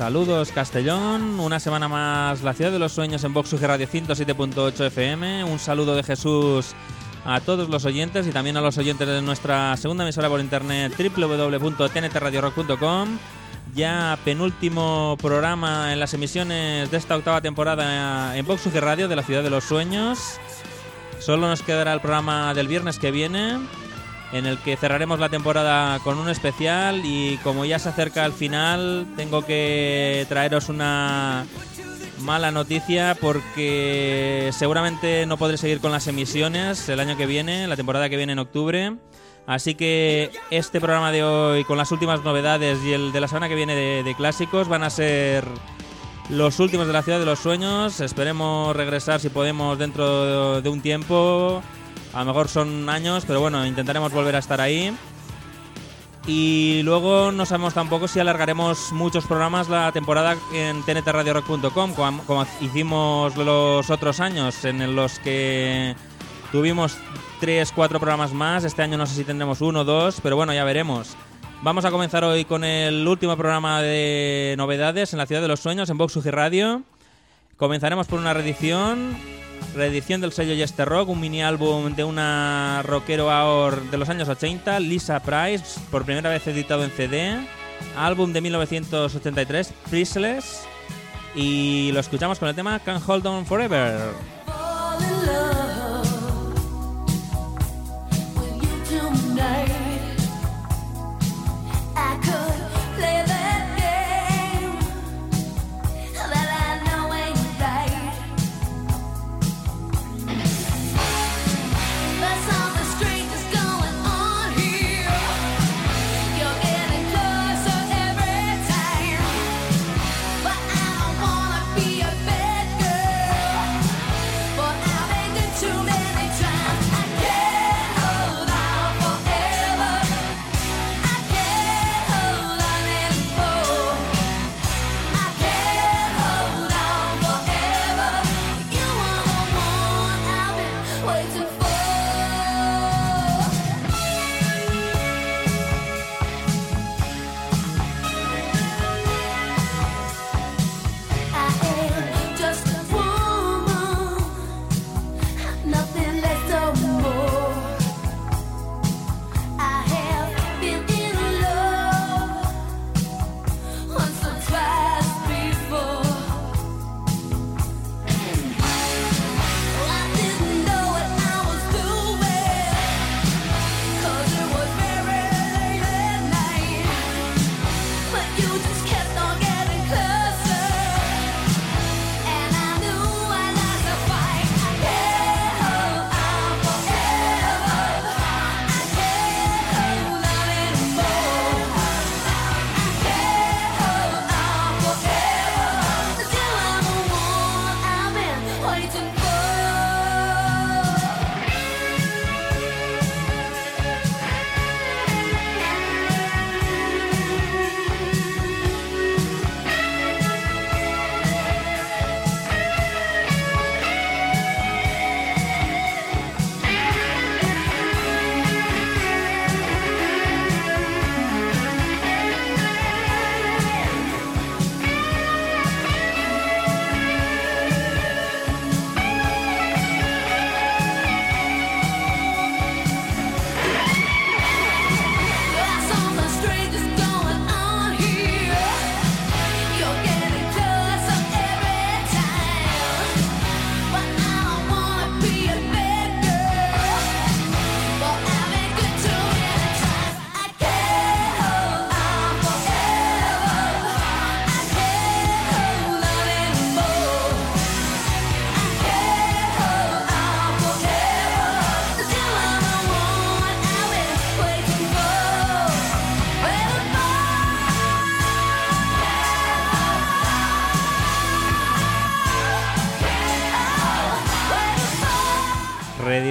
Saludos Castellón, una semana más la ciudad de los sueños en Vox Radio 107.8 FM. Un saludo de Jesús a todos los oyentes y también a los oyentes de nuestra segunda emisora por internet www.tntradiorock.com. Ya penúltimo programa en las emisiones de esta octava temporada en Vox Radio de la ciudad de los sueños. Solo nos quedará el programa del viernes que viene, en el que cerraremos la temporada con un especial y como ya se acerca al final, tengo que traeros una mala noticia porque seguramente no podré seguir con las emisiones el año que viene, la temporada que viene en octubre. Así que este programa de hoy con las últimas novedades y el de la semana que viene de, de clásicos van a ser los últimos de la ciudad de los sueños. Esperemos regresar si podemos dentro de un tiempo. A lo mejor son años, pero bueno, intentaremos volver a estar ahí. Y luego no sabemos tampoco si alargaremos muchos programas la temporada en tntradiorock.com, como, hicimos los otros años, en los que tuvimos tres, cuatro programas más. Este año no sé si tendremos uno o dos, pero bueno, ya veremos. Vamos a comenzar hoy con el último programa de novedades en la Ciudad de los Sueños, en Vox Radio. Comenzaremos por una reedición, reedición del sello Yester Rock, un mini álbum de una rockero de los años 80, Lisa Price, por primera vez editado en CD. Álbum de 1983, Priceless. Y lo escuchamos con el tema Can't Hold On Forever.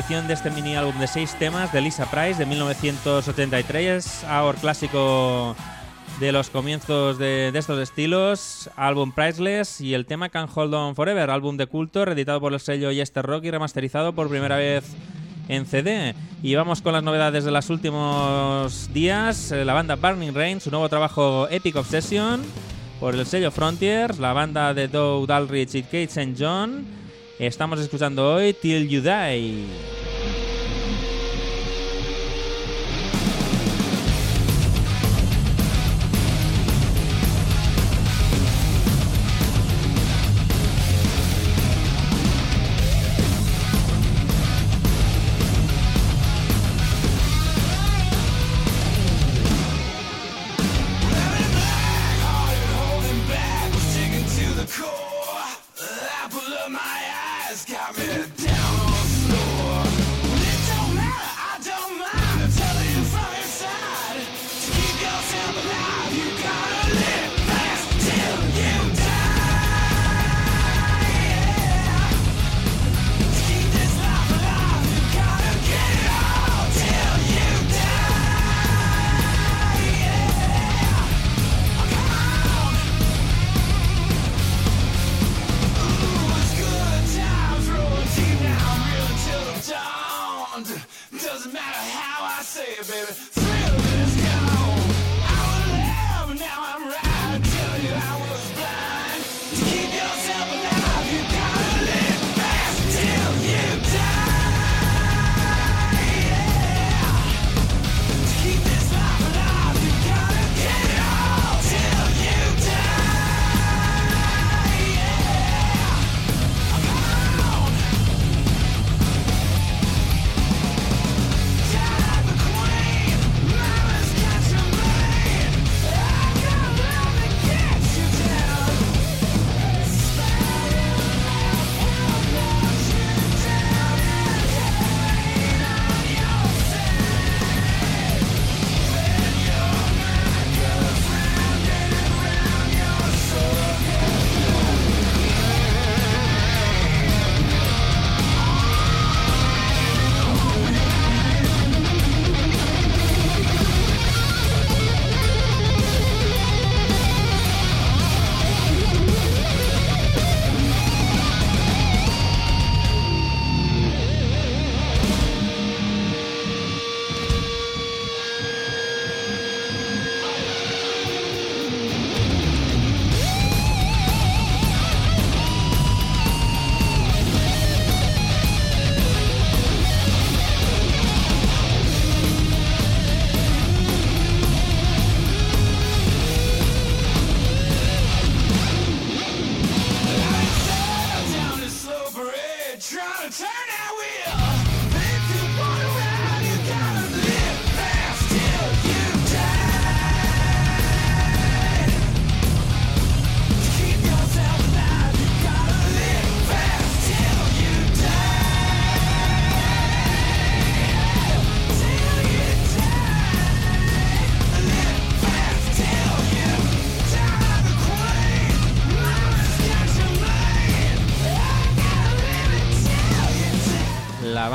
Reedición de este mini álbum de seis temas de Lisa Price de 1983, ahora clásico de los comienzos de, de estos estilos, álbum Priceless y el tema Can Hold On Forever, álbum de culto reeditado por el sello Yester Rock y remasterizado por primera vez en CD. Y vamos con las novedades de los últimos días. Eh, La banda Burning Rain, su nuevo trabajo Epic Obsession por el sello Frontiers, la banda de Doug Dalrich y Kate. John. Estamos escuchando hoy Till You Die.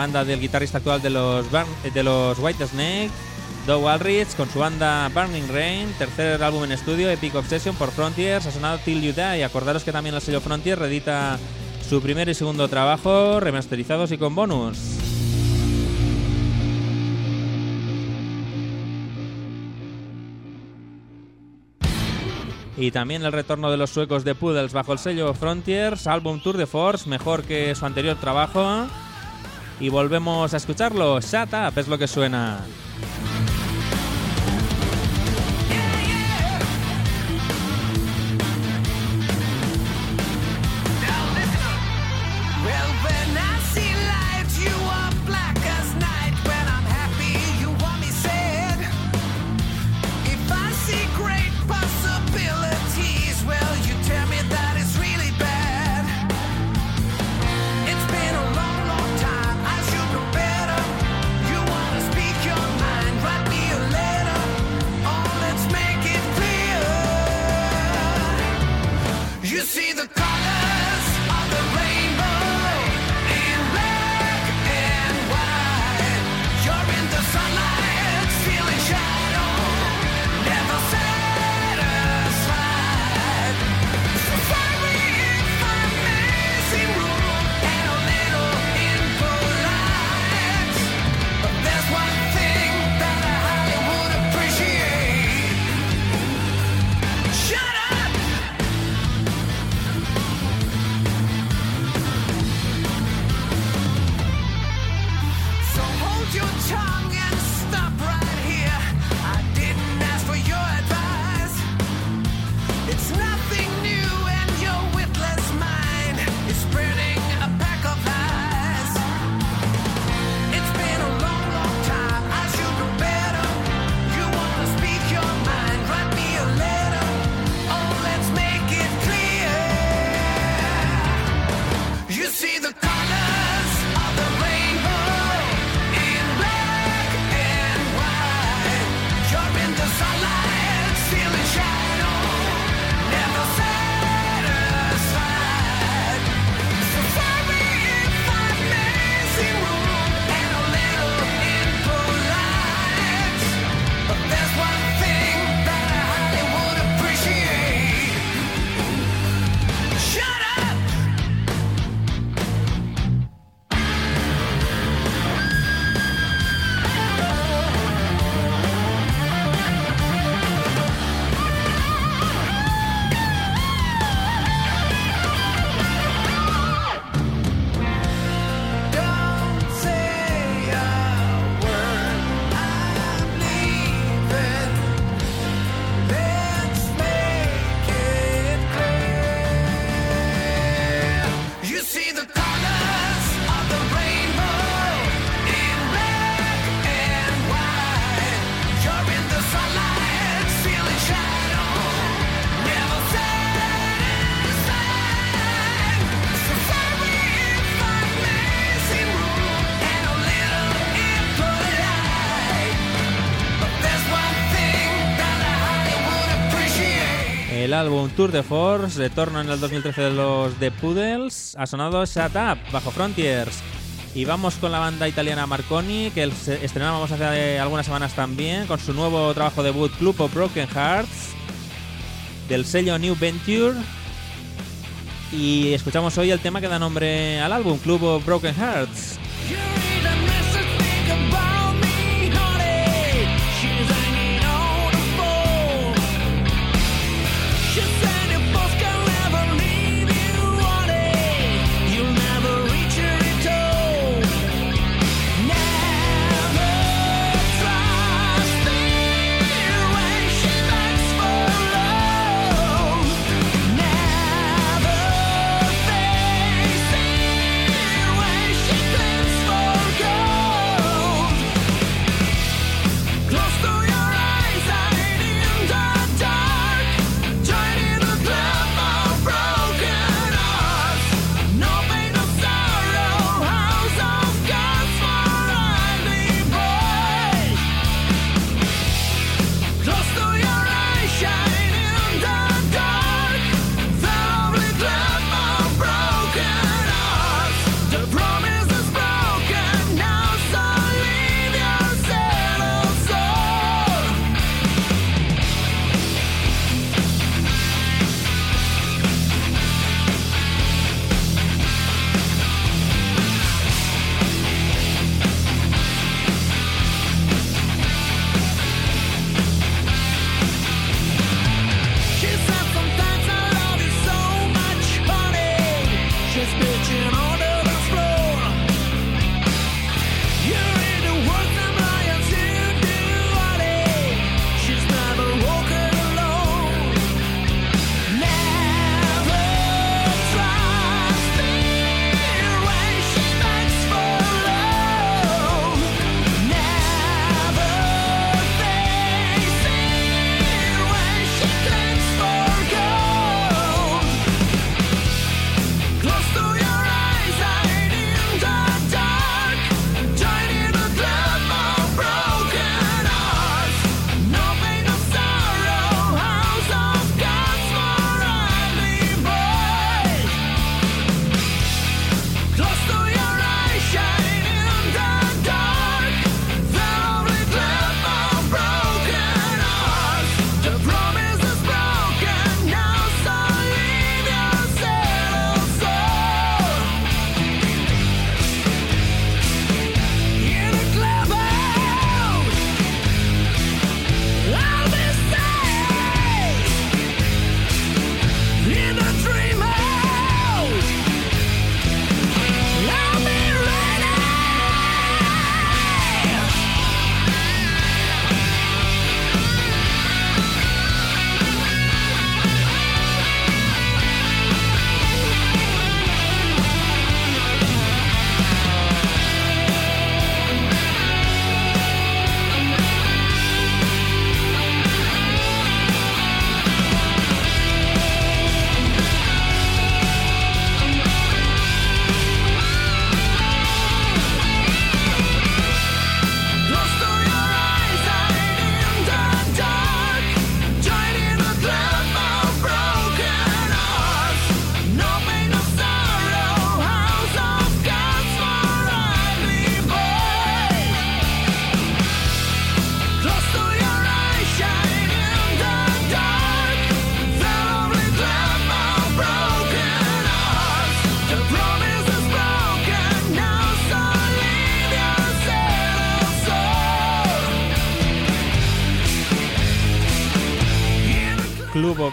Banda del guitarrista actual de los, Burn- de los White Snake, Doug Aldrich, con su banda Burning Rain, tercer álbum en estudio, Epic Obsession por Frontiers, ha sonado Till You Die. Acordaros que también el sello Frontiers reedita su primer y segundo trabajo, remasterizados y con bonus. Y también el retorno de los suecos de Poodles bajo el sello Frontiers, álbum Tour de Force, mejor que su anterior trabajo. Y volvemos a escucharlo. Shut up es lo que suena. Álbum Tour de Force, retorno en el 2013 de los The Poodles, ha sonado Shut Up, bajo Frontiers. Y vamos con la banda italiana Marconi, que estrenábamos hace algunas semanas también, con su nuevo trabajo debut Club of Broken Hearts, del sello New Venture. Y escuchamos hoy el tema que da nombre al álbum, Club of Broken Hearts.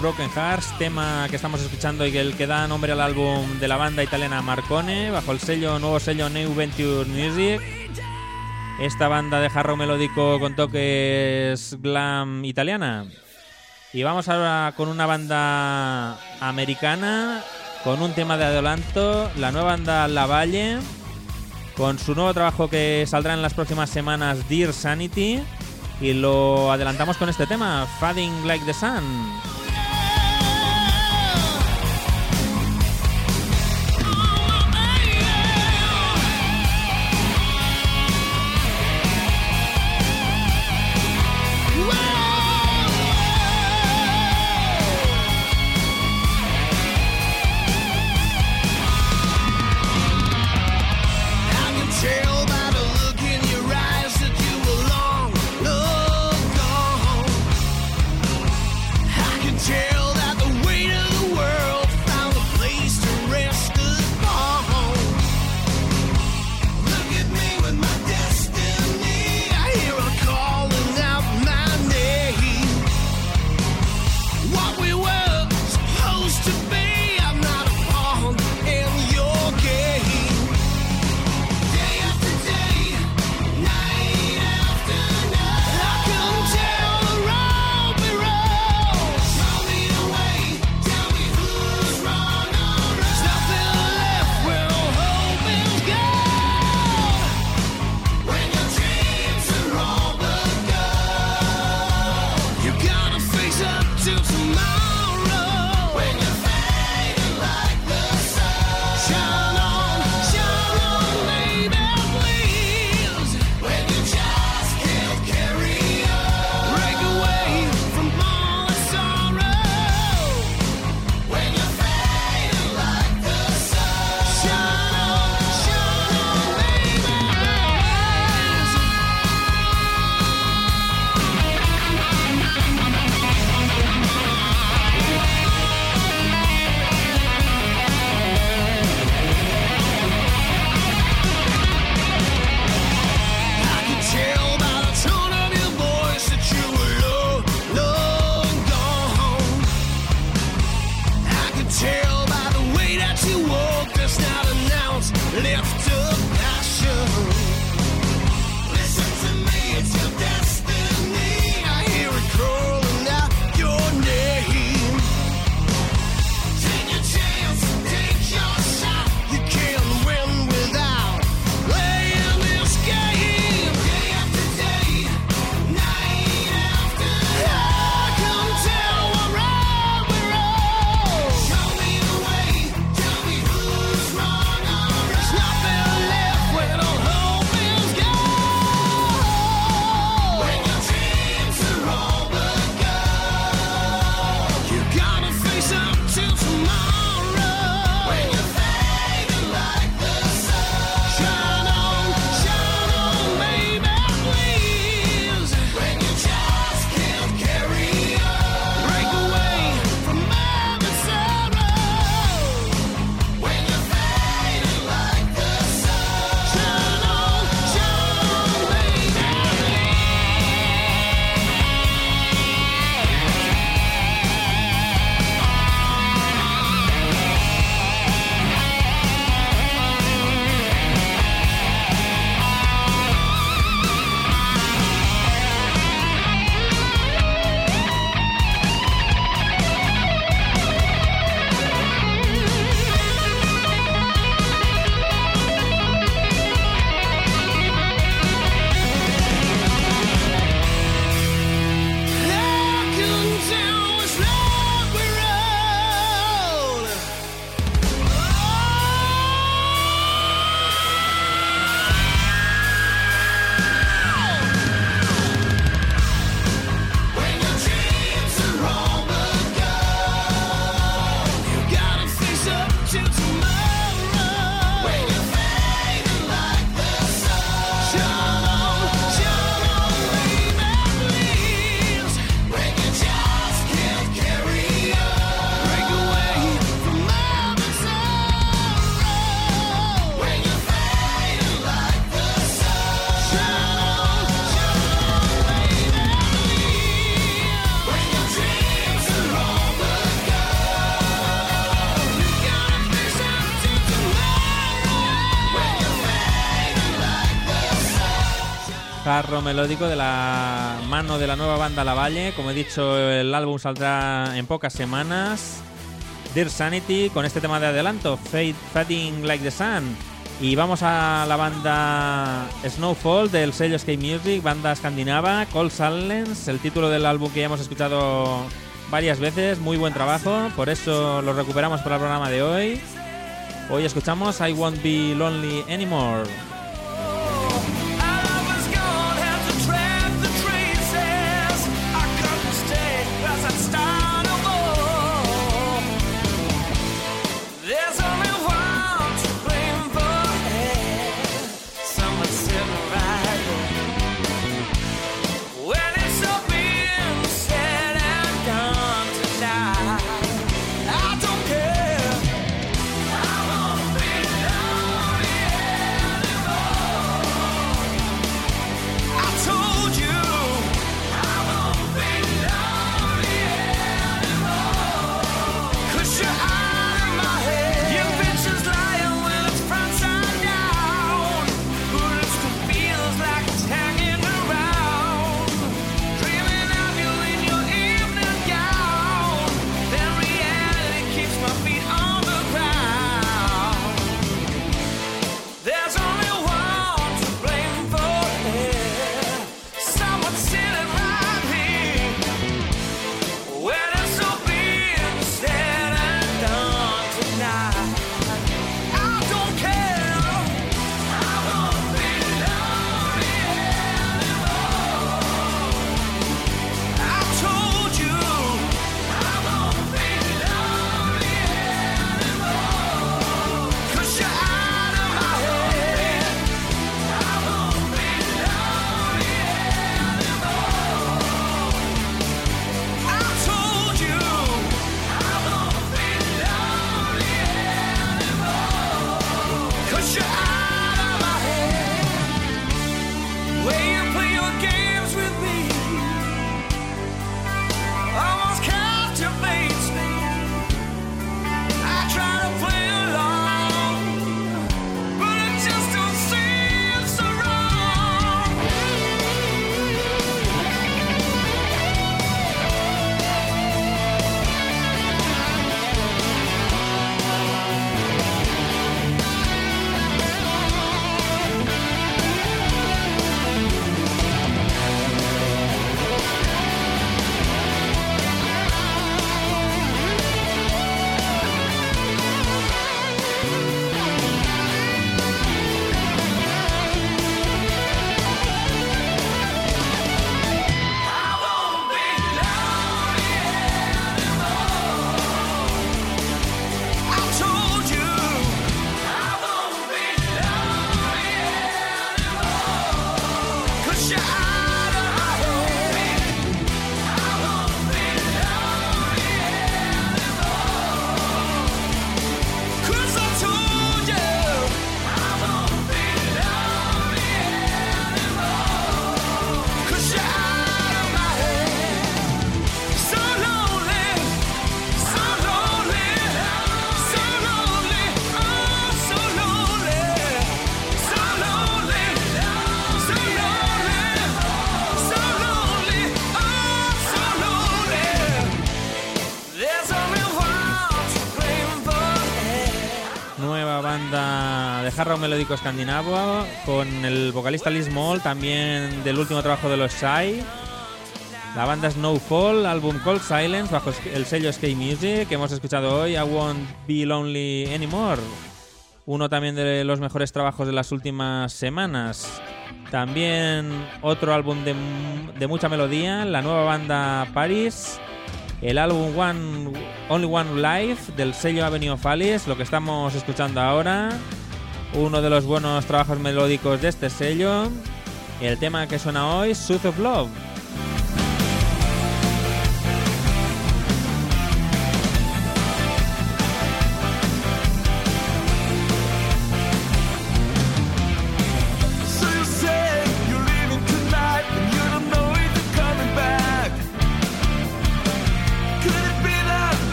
Broken Hearts, tema que estamos escuchando y que da nombre al álbum de la banda italiana Marcone, bajo el sello nuevo sello New Venture Music. Esta banda de jarro melódico con toques glam italiana. Y vamos ahora con una banda americana, con un tema de adelanto, la nueva banda La Valle, con su nuevo trabajo que saldrá en las próximas semanas, Dear Sanity. Y lo adelantamos con este tema, Fading Like the Sun. Sun. Carro melódico de la mano de la nueva banda La Valle. Como he dicho, el álbum saldrá en pocas semanas. Dear Sanity, con este tema de adelanto, Fading Like the Sun. Y vamos a la banda Snowfall del sello Skate Music, banda escandinava, Cold Silence, el título del álbum que ya hemos escuchado varias veces, muy buen trabajo, por eso lo recuperamos para el programa de hoy. Hoy escuchamos I Won't Be Lonely Anymore. Rock melódico escandinavo con el vocalista Liz Moll, también del último trabajo de los Shy. La banda Snowfall, álbum Cold Silence, bajo el sello Skate Music, que hemos escuchado hoy, I Won't Be Lonely Anymore. Uno también de los mejores trabajos de las últimas semanas. También otro álbum de, de mucha melodía, la nueva banda Paris. El álbum One, Only One Life del sello Avenue of Alice, lo que estamos escuchando ahora. Uno de los buenos trabajos melódicos de este sello. El tema que suena hoy, Sooth of Love.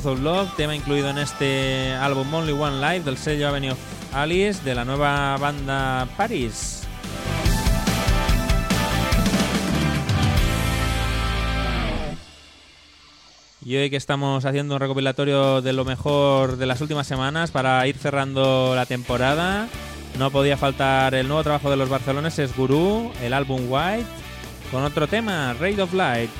Growth of tema incluido en este álbum Only One Life del sello Avenue of Alice de la nueva banda Paris. Y hoy que estamos haciendo un recopilatorio de lo mejor de las últimas semanas para ir cerrando la temporada, no podía faltar el nuevo trabajo de los barceloneses Guru, el álbum White, con otro tema, Raid of Light.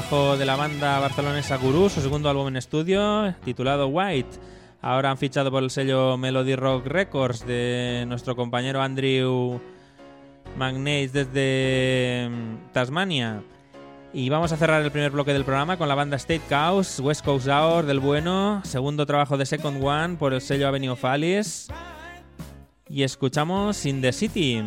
Trabajo de la banda barcelonesa Gurú, su segundo álbum en estudio, titulado White. Ahora han fichado por el sello Melody Rock Records de nuestro compañero Andrew Magnates desde mm, Tasmania. Y vamos a cerrar el primer bloque del programa con la banda State Chaos, West Coast Hour del bueno, segundo trabajo de Second One por el sello Avenue of. Y escuchamos In the City.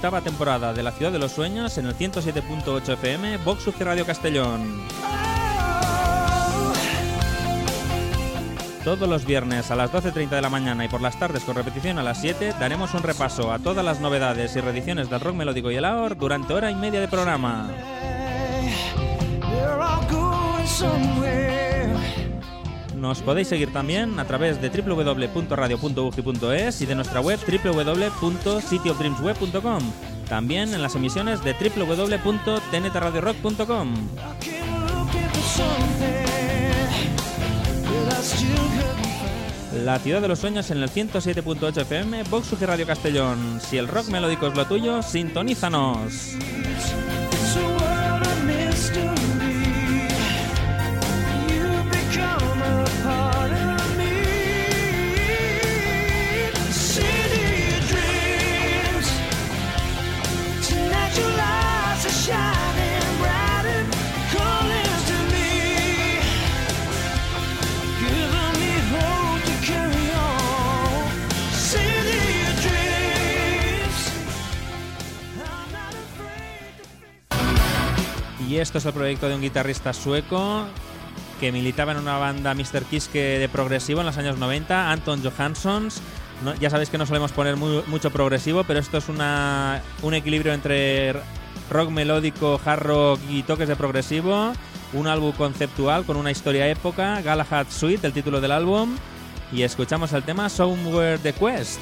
Octava temporada de La Ciudad de los Sueños en el 107.8 FM, Vox UG Radio Castellón. Todos los viernes a las 12.30 de la mañana y por las tardes con repetición a las 7 daremos un repaso a todas las novedades y reediciones del rock melódico y el AOR durante hora y media de programa. Nos podéis seguir también a través de www.radio.ugi.es y de nuestra web www.cityofdreamsweb.com. También en las emisiones de www.tntradiorock.com. La ciudad de los sueños en el 107.8 FM, Vox Radio Castellón. Si el rock melódico es lo tuyo, sintonízanos. Esto es el proyecto de un guitarrista sueco que militaba en una banda Mr. Kiske de progresivo en los años 90, Anton Johanssons. Ya sabéis que no solemos poner mu- mucho progresivo, pero esto es un equilibrio entre rock melódico, hard rock y toques de progresivo. Un álbum conceptual con una historia época, Galahad Suite, el título del álbum. Y escuchamos el tema Somewhere the Quest.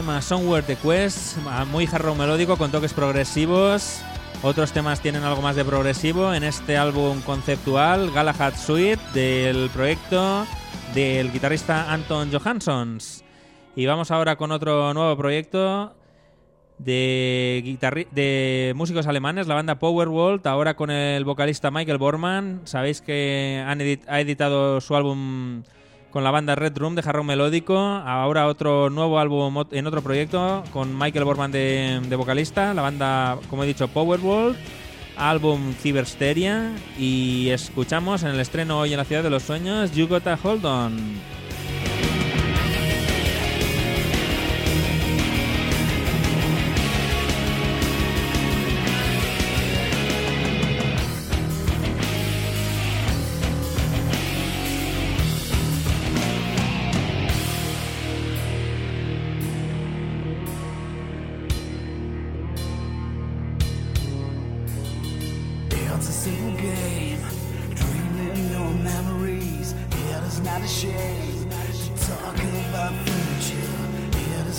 Tema Somewhere the Quest, ah, muy jarro melódico con toques progresivos. Otros temas tienen algo más de progresivo en este álbum conceptual, Galahad Suite, del proyecto del guitarrista Anton Johanssons. Y vamos ahora con otro nuevo proyecto de, de músicos alemanes, la banda Powerwolf, ahora con el vocalista Michael Borman. Sabéis que han edit- ha editado su álbum con la banda Red Room de jarrón melódico. Ahora otro nuevo álbum en otro proyecto con Michael Borman de, vocalista. La banda, como he dicho, Powerwolf. Álbum Cybersteria. Y escuchamos en el estreno hoy en la Ciudad de los Sueños, You Gotta Hold On.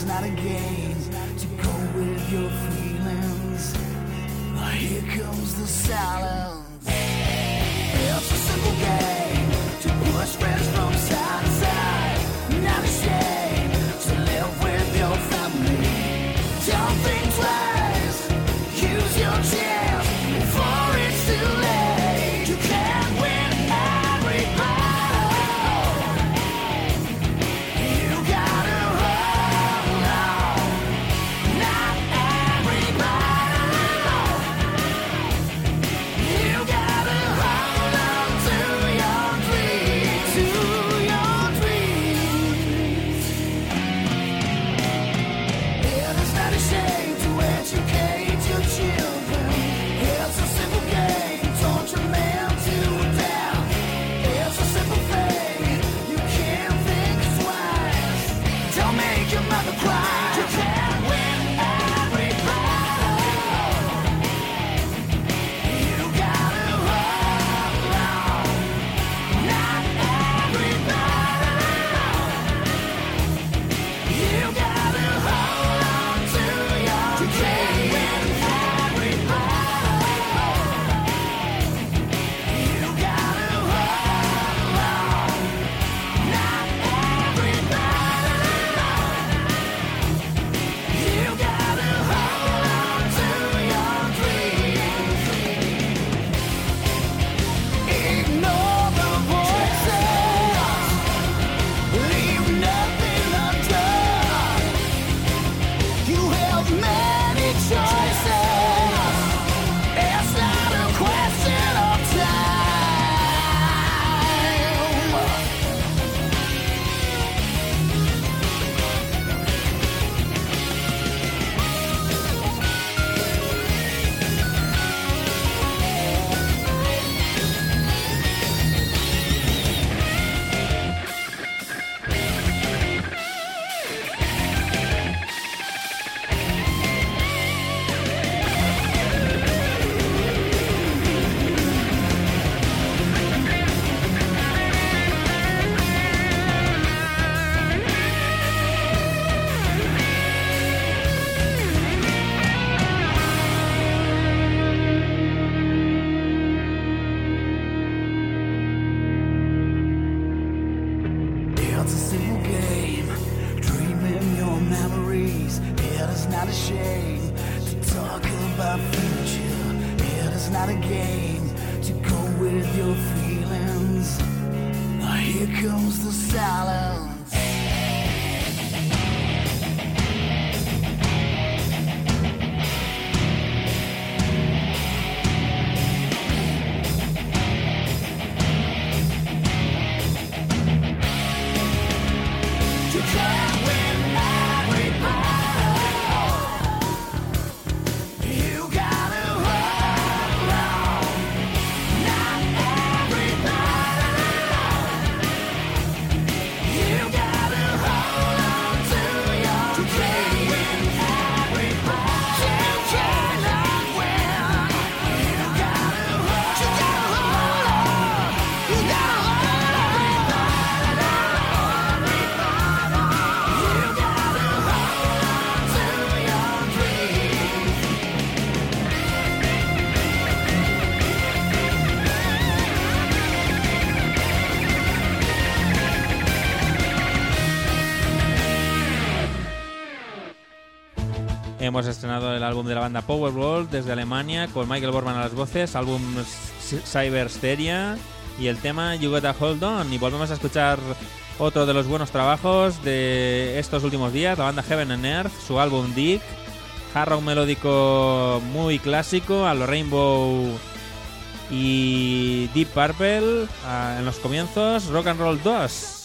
It is not a game to go with your feelings. Here comes the silence. Not a shame to talk about future. It is not a game to go with your feelings. Now here comes the silence. Hemos estrenado el álbum de la banda Powerwall desde Alemania con Michael Borman a las voces, álbum C- Cyber Steria y el tema You Gotta Hold On. Y volvemos a escuchar otro de los buenos trabajos de estos últimos días, la banda Heaven and Earth, su álbum Dick, hard rock melódico muy clásico, a lo Rainbow y Deep Purple en los comienzos, Rock and Roll 2.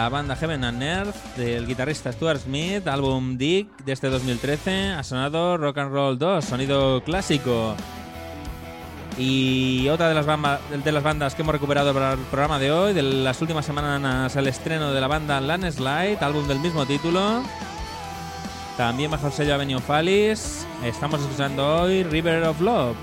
La banda Heaven and Earth del guitarrista Stuart Smith, álbum Dick de este 2013, ha sonado Rock and Roll 2, sonido clásico. Y otra de las, de las bandas que hemos recuperado para el programa de hoy, de las últimas semanas el estreno de la banda Landslide, álbum del mismo título. También bajo el sello Avenue Falis. Estamos escuchando hoy River of Love.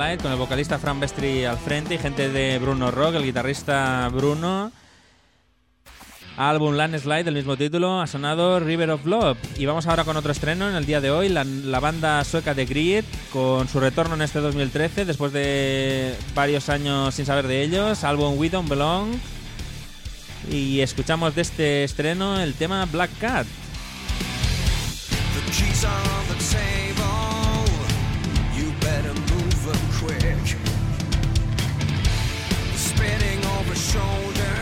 Con el vocalista Fran Bestri al frente y gente de Bruno Rock, el guitarrista Bruno. Álbum Landslide del mismo título ha sonado River of Love. Y vamos ahora con otro estreno en el día de hoy, la, banda sueca de Grid, con su retorno en este 2013, después de varios años sin saber de ellos, álbum We Don't Belong. Y escuchamos de este estreno el tema Black Cat. shoulder.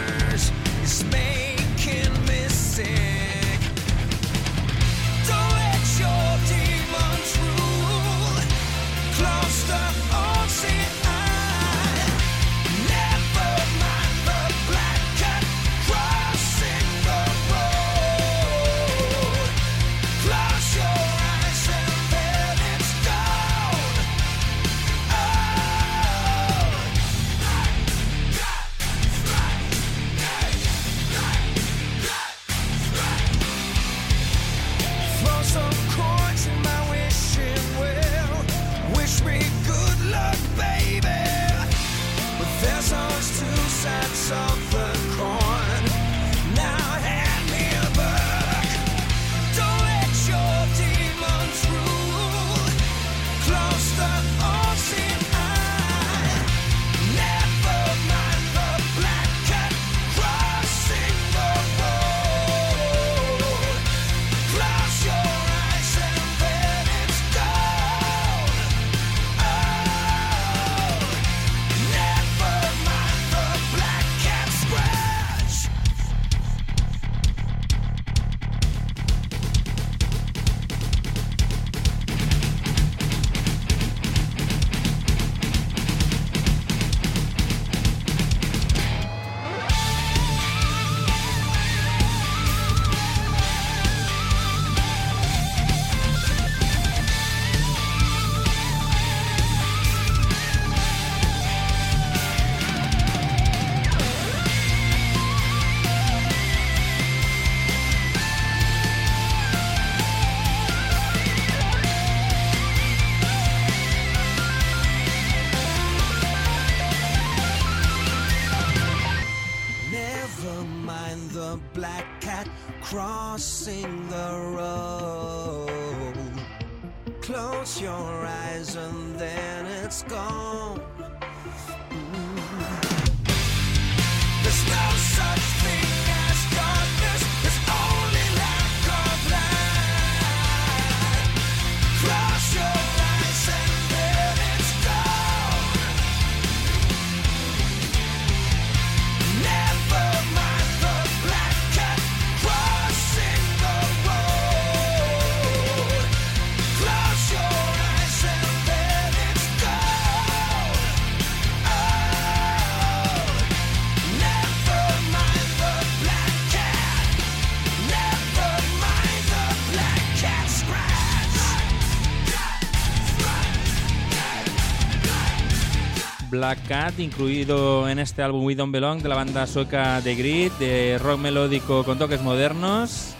Black Cat, incluido en este álbum We Don't Belong de la banda sueca The Grid, de rock melódico con toques modernos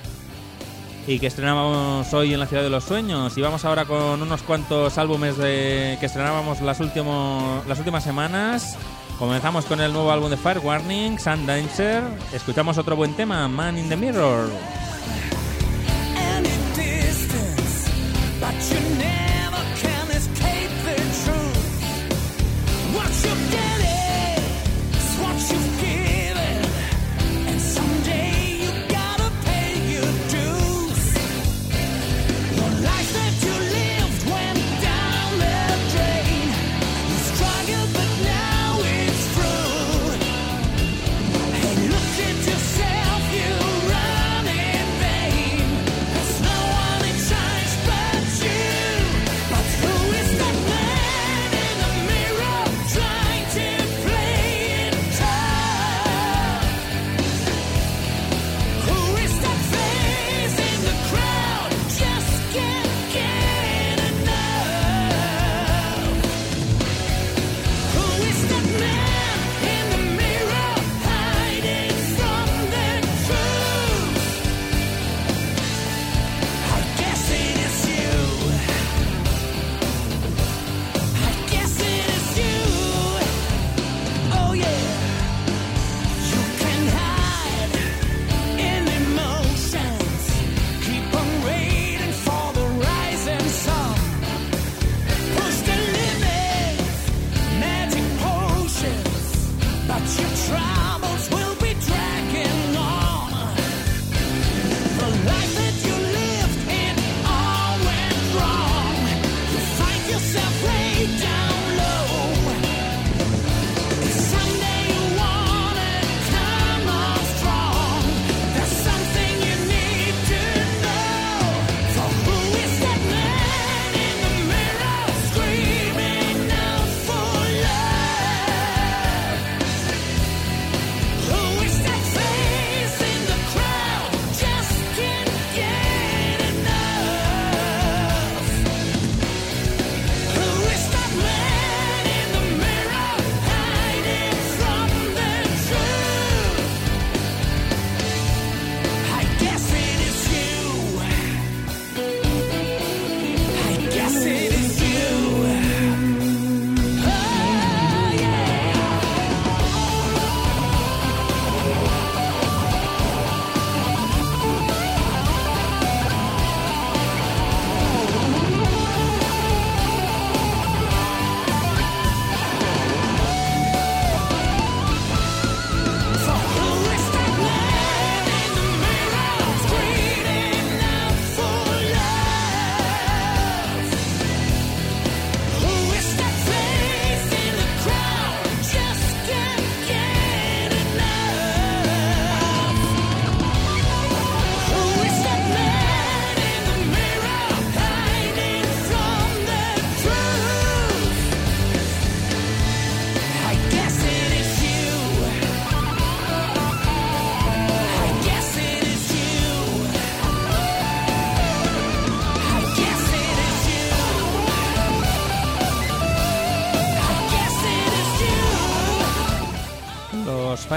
y que estrenamos hoy en la Ciudad de los Sueños. Y vamos ahora con unos cuantos álbumes de, que estrenábamos las, último- las últimas semanas. Comenzamos con el nuevo álbum de Fire Warning, Sun Dancer. Escuchamos otro buen tema, Man in the Mirror.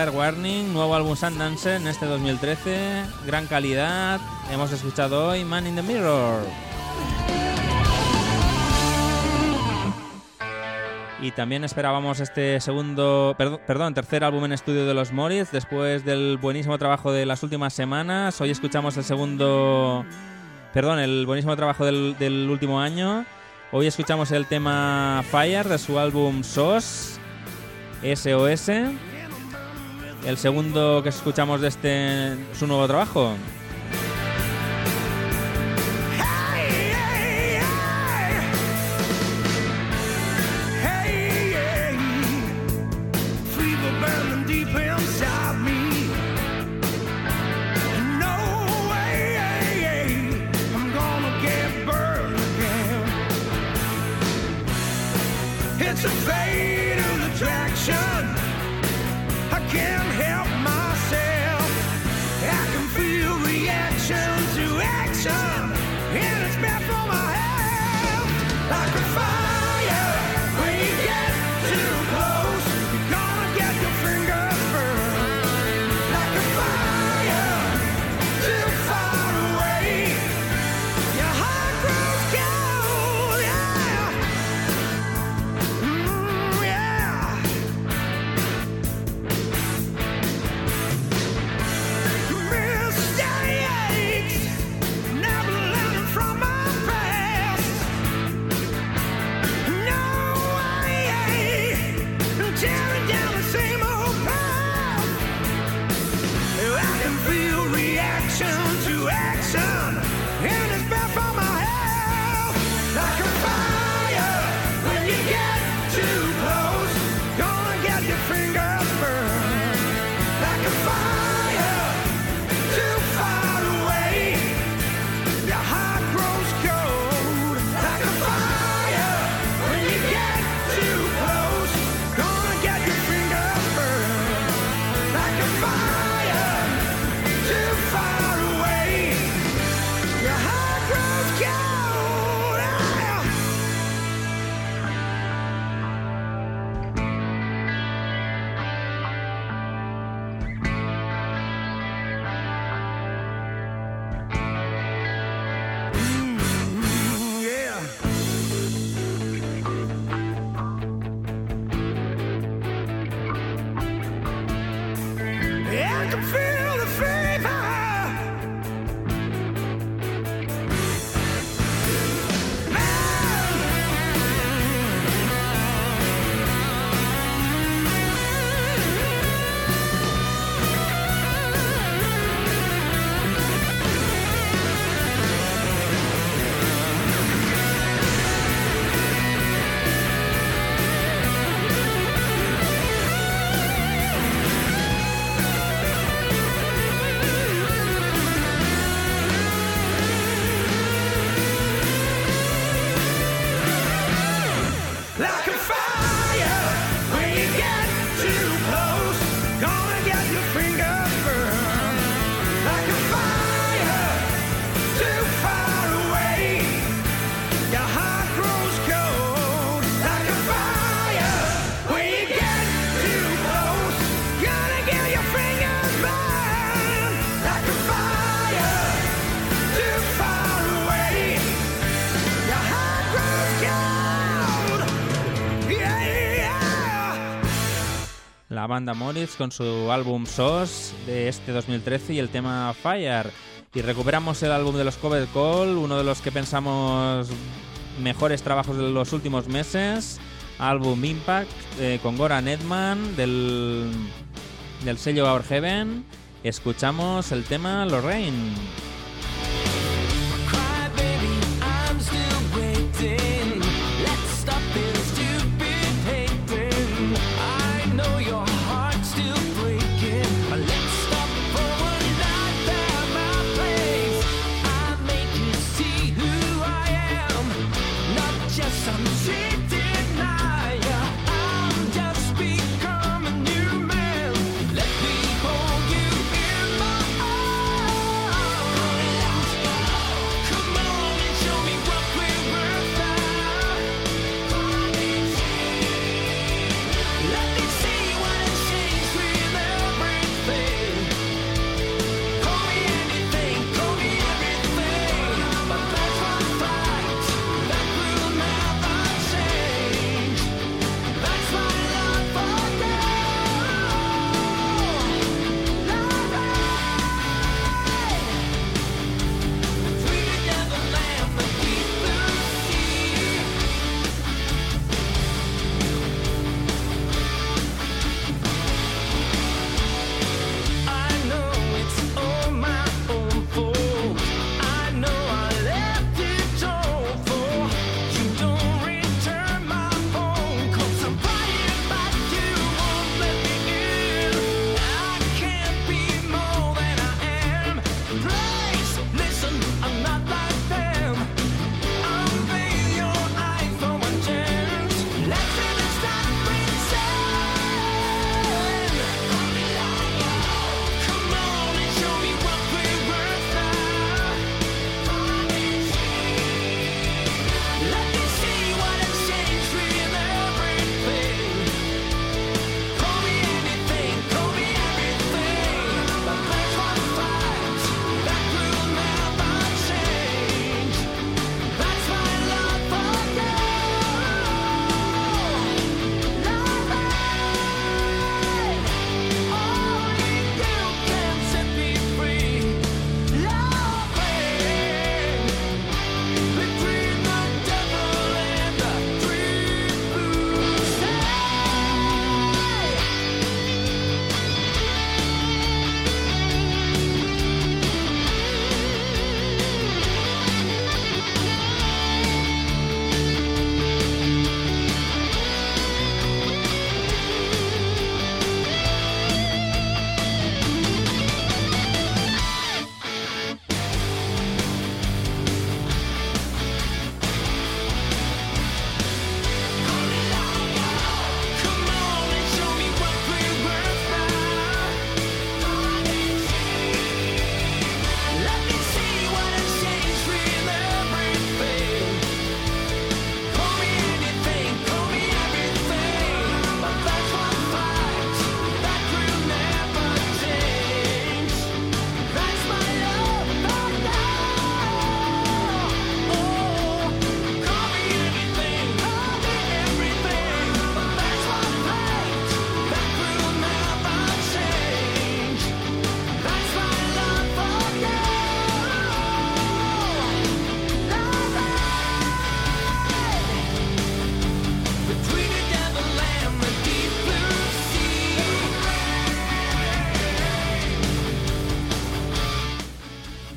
Fire Warning, nuevo álbum Sundance en este 2013, gran calidad. Hemos escuchado hoy Man in the Mirror. Y también esperábamos este segundo, perdón, tercer álbum en estudio de los Moritz, después del buenísimo trabajo de las últimas semanas. Hoy escuchamos el segundo, perdón, el buenísimo trabajo del, del último año. Hoy escuchamos el tema Fire de su álbum SOS. SOS el segundo que escuchamos de este su nuevo trabajo. banda Morris con su álbum SOS de este 2013 y el tema Fire. Y recuperamos el álbum de los Cover Call, uno de los que pensamos mejores trabajos de los últimos meses. Álbum Impact eh, con Goran Edman del, del sello Our Heaven. Escuchamos el tema Lorraine.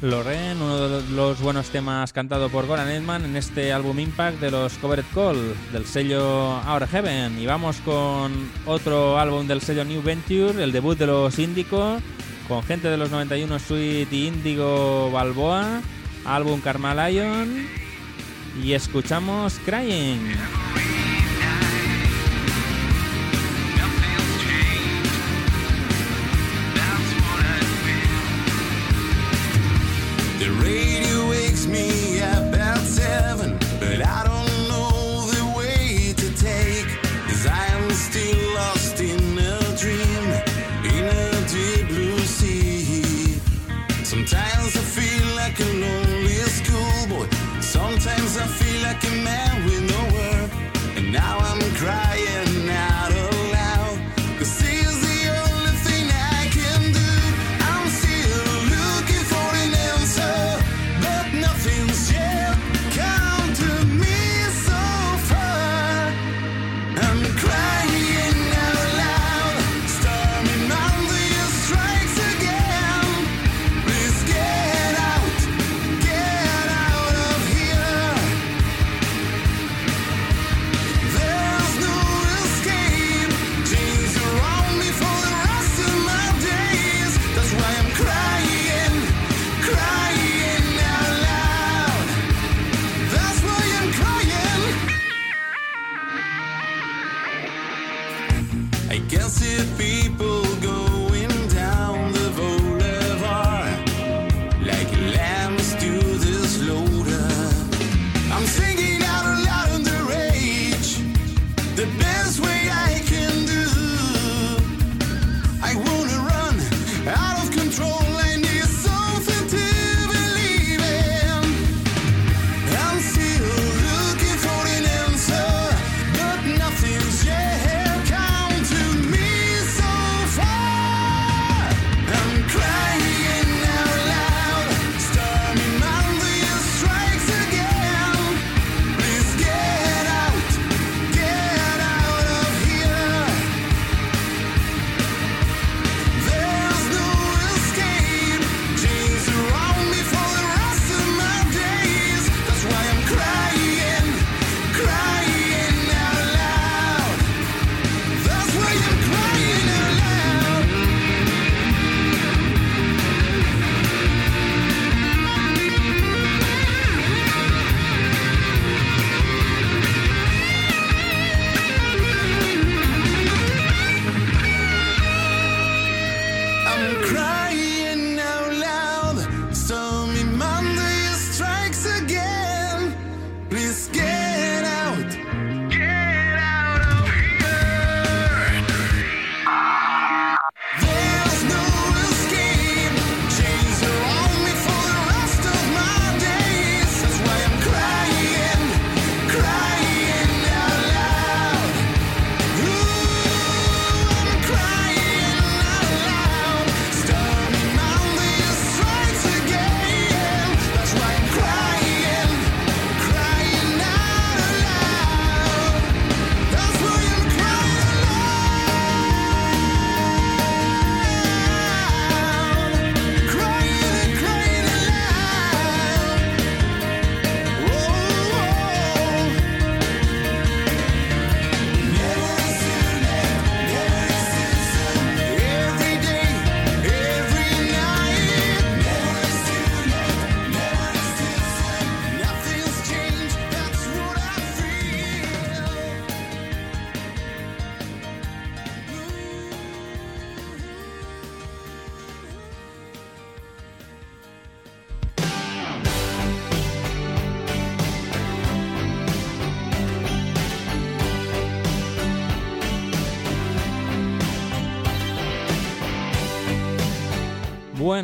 Lorraine, uno de los buenos temas cantado por Goran Edman en este álbum Impact de los Covered Call del sello Our Heaven. Y vamos con otro álbum del sello New Venture, el debut de los Índico, con gente de los 91 Suite y Índigo Balboa, álbum Karma y escuchamos Crying. like a man with no word, and now I'm crying.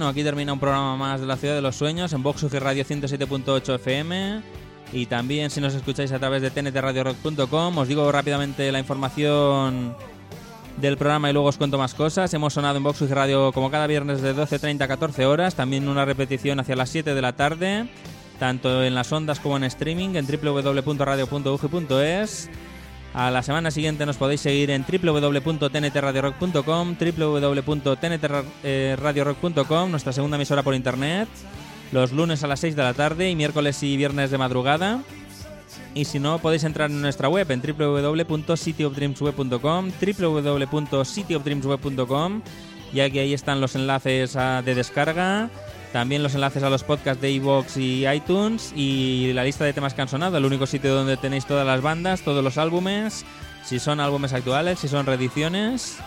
Bueno, aquí termina un programa más de la Ciudad de los Sueños en Vox Radio 107.8 FM. Y también si nos escucháis a través de tntradiorock.com, os digo rápidamente la información del programa y luego os cuento más cosas. Hemos sonado en Vox Radio como cada viernes de 12.30 a 14 horas, también una repetición hacia las 7 de la tarde, tanto en las ondas como en streaming en www.radio.uge.es. A la semana siguiente nos podéis seguir en www.tntradiorock.com, www.tntradiorock.com, eh, nuestra segunda emisora por internet, los lunes a las 6 de la tarde y miércoles y viernes de madrugada. Y si no, podéis entrar en nuestra web en www.cityofdreamsweb.com, www.cityofdreamsweb.com, ya que ahí están los enlaces ah, de descarga también los enlaces a los podcasts de iVoox y iTunes y la lista de temas que han sonado, el único sitio donde tenéis todas las bandas, todos los álbumes, si son álbumes actuales, si son reediciones.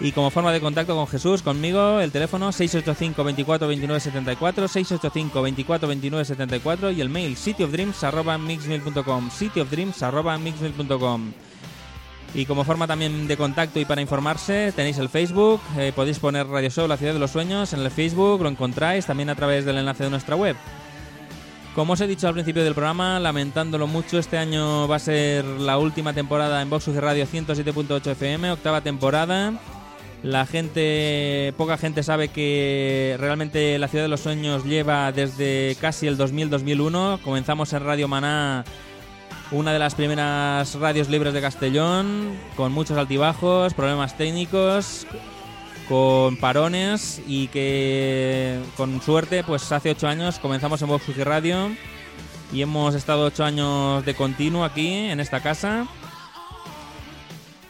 Y como forma de contacto con Jesús, conmigo, el teléfono 685 24 29 74, 685 24 29 74 y el mail cityofdreams.mixmail.com, cityofdreams.mixmail.com. Y como forma también de contacto y para informarse, tenéis el Facebook, eh, podéis poner Radio Show La Ciudad de los Sueños en el Facebook, lo encontráis también a través del enlace de nuestra web. Como os he dicho al principio del programa, lamentándolo mucho, este año va a ser la última temporada en Vox UG Radio 107.8 FM, octava temporada. La gente, poca gente sabe que realmente la Ciudad de los Sueños lleva desde casi el 2000-2001. Comenzamos en Radio Maná, una de las primeras radios libres de Castellón, con muchos altibajos, problemas técnicos, con parones y que con suerte, pues hace ocho años comenzamos en Vox Radio y hemos estado ocho años de continuo aquí en esta casa.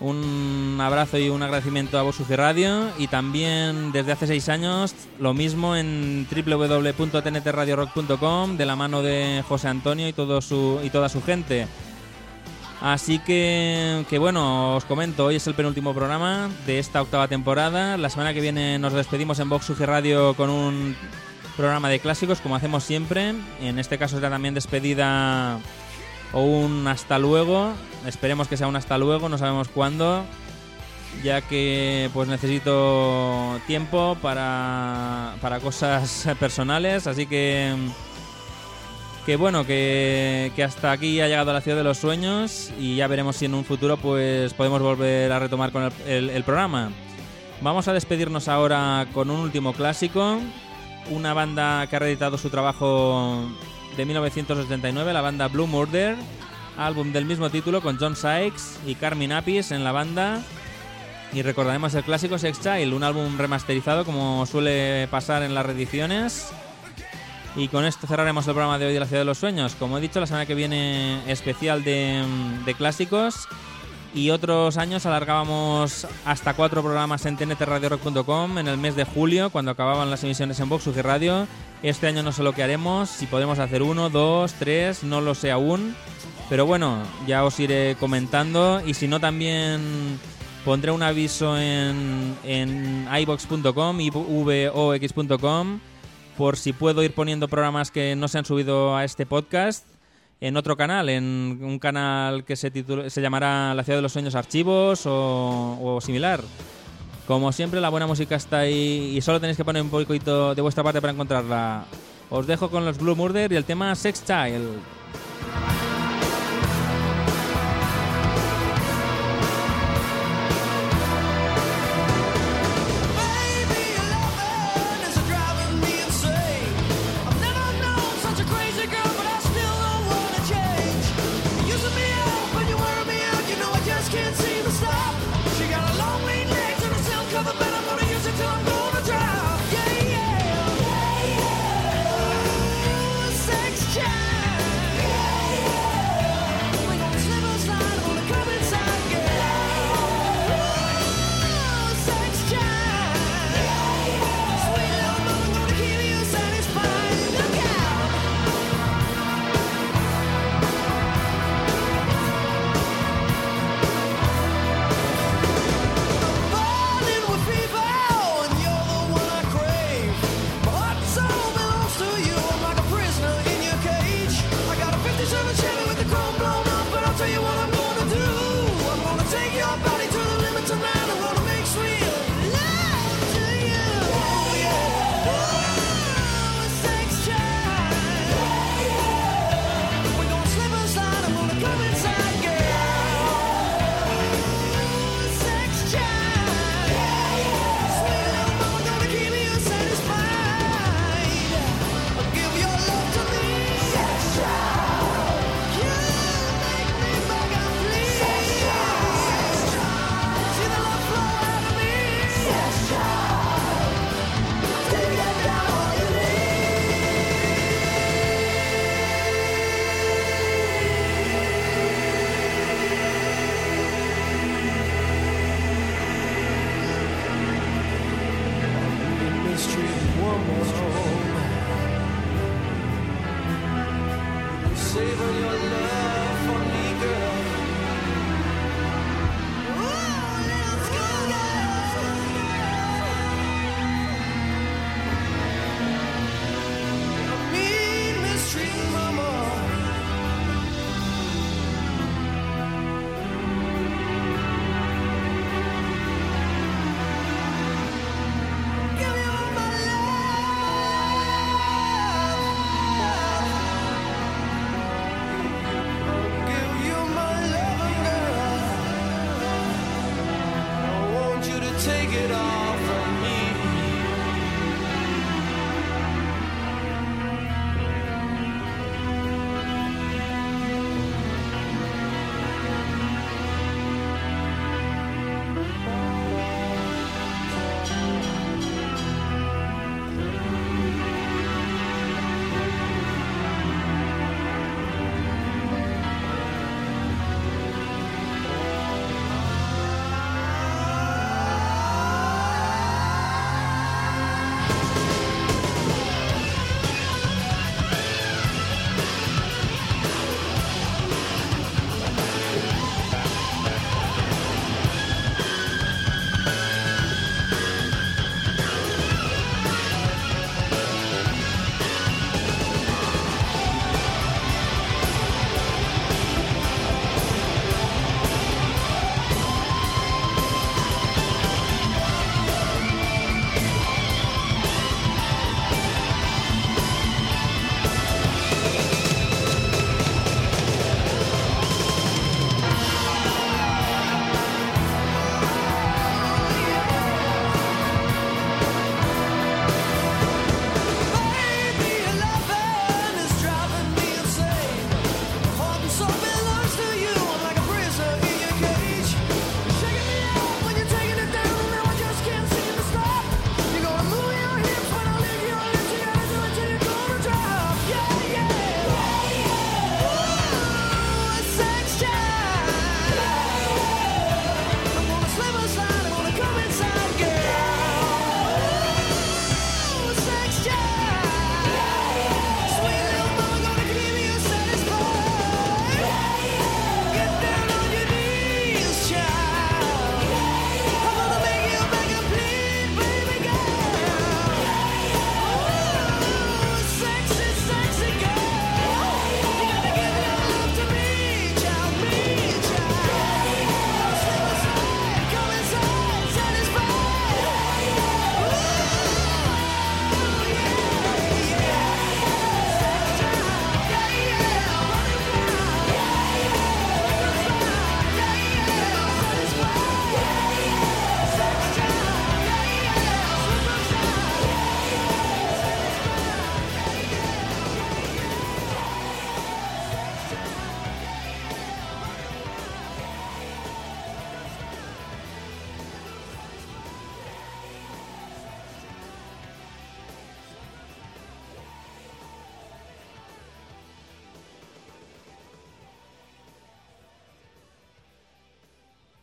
Un abrazo y un agradecimiento a Vox UG Radio y también desde hace seis años lo mismo en www.tntradiorock.com de la mano de José Antonio y, todo su, y toda su gente. Así que, que bueno, os comento, hoy es el penúltimo programa de esta octava temporada. La semana que viene nos despedimos en Vox UG Radio con un programa de clásicos, como hacemos siempre. En este caso será también despedida o un hasta luego. Esperemos que sea un hasta luego, no sabemos cuándo, ya que pues necesito tiempo para, para cosas personales, así que que bueno, que, que hasta aquí ha llegado la ciudad de los sueños y ya veremos si en un futuro pues podemos volver a retomar con el, el- programa. Vamos a despedirnos ahora con un último clásico, una banda que ha reeditado su trabajo de 1979, la banda Blue Murder, álbum del mismo título con John Sykes y Carmen Apis en la banda. Y recordaremos el clásico Sex Child, un álbum remasterizado como suele pasar en las reediciones. Y con esto cerraremos el programa de hoy de la Ciudad de los Sueños. Como he dicho, la semana que viene especial de, de clásicos. Y otros años alargábamos hasta cuatro programas en tntradiorock.com en el mes de julio, cuando acababan las emisiones en Vox UG Radio. Este año no sé lo que haremos, si podemos hacer uno, dos, tres, no lo sé aún. Pero bueno, ya os iré comentando. Y si no, también pondré un aviso en, en ibox.com y vox.com por si puedo ir poniendo programas que no se han subido a este podcast en otro canal, en un canal que se, titula- se llamará La Ciudad de los Sueños Archivos o, o similar. Como siempre, la buena música está ahí y solo tenéis que poner un poquito de vuestra parte para encontrarla. Os dejo con los Blue Murder y el tema Sex Child.